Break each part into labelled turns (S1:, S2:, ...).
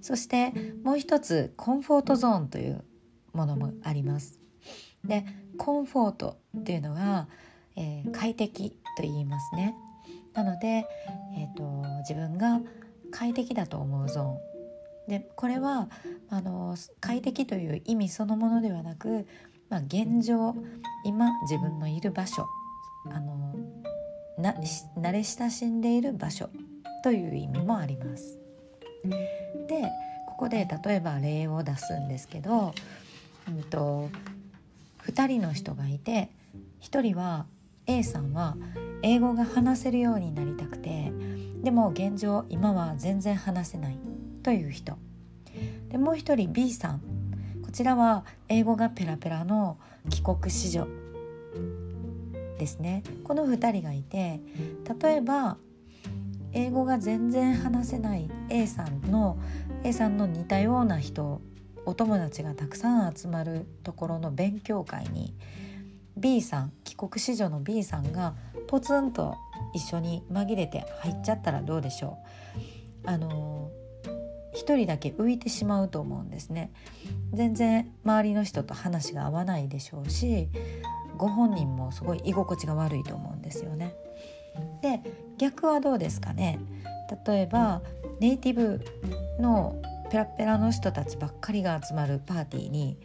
S1: そしてもう一つコンフォートゾーンというものもあります。でコンフォートっていうのは、えー、快適と言いますね。なので、えーと、自分が快適だと思うゾーン。でこれはあの快適という意味そのものではなく、まあ、現状今自分のいる場所。あのな慣れ親しんでいる場所という意味もあります。でここで例えば例を出すんですけど、うんと、2人の人がいて1人は A さんは英語が話せるようになりたくてでも現状今は全然話せないという人。でもう一人 B さん。こちらは英語がペラペラの帰国子女ですね。この2人がいて例えば英語が全然話せない A さんの A さんの似たような人お友達がたくさん集まるところの勉強会に B さん帰国子女の B さんがポツンと一緒に紛れて入っちゃったらどうでしょう。あの一人だけ浮いてしまうと思うんですね。全然周りの人と話が合わないでしょうしご本人もすごい居心地が悪いと思うんですよね。で逆はどうですかね？例えばネイティブのペラペラの人たちばっかりが集まるパーティーに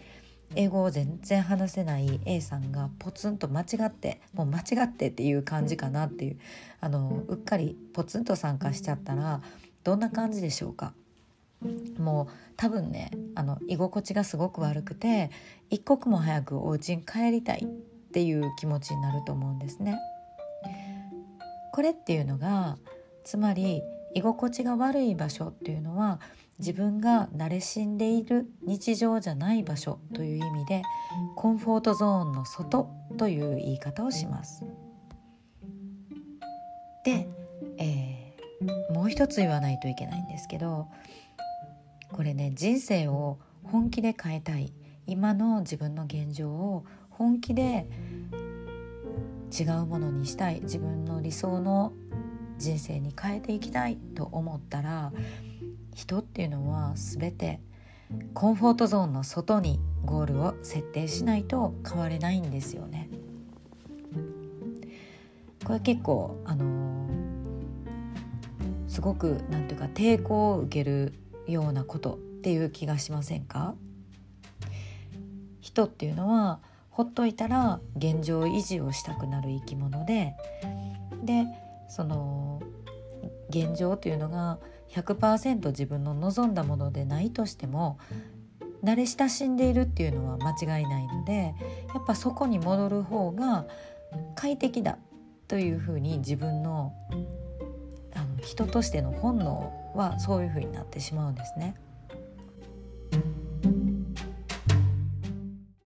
S1: 英語を全然話せない A さんがポツンと間違ってもう間違ってっていう感じかなっていうあのうっかりポツンと参加しちゃったらどんな感じでしょうか？もう多分ねあの居心地がすごく悪くて一刻も早くお家に帰りたいっていう気持ちになると思うんですね。これっていうのがつまり居心地が悪い場所っていうのは自分が慣れしんでいる日常じゃない場所という意味でコンフォートゾーンの外という言い方をします。で、えー、もう一つ言わないといけないんですけどこれね人生を本気で変えたい今の自分の現状を本気で違うものにしたい自分の理想の人生に変えていきたいと思ったら人っていうのは全てコンフォートゾーンの外にゴールを設定しないと変われないんですよね。これ結構あのー、すごくなんていうか抵抗を受けるようなことっていう気がしませんか？人っていうのはほっといたら現状維持をしたくなる生き物ででその現状というのが100%自分の望んだものでないとしても慣れ親しんでいるっていうのは間違いないのでやっぱそこに戻る方が快適だというふうに自分のあの人としての本能はそういうふうになってしまうんですね。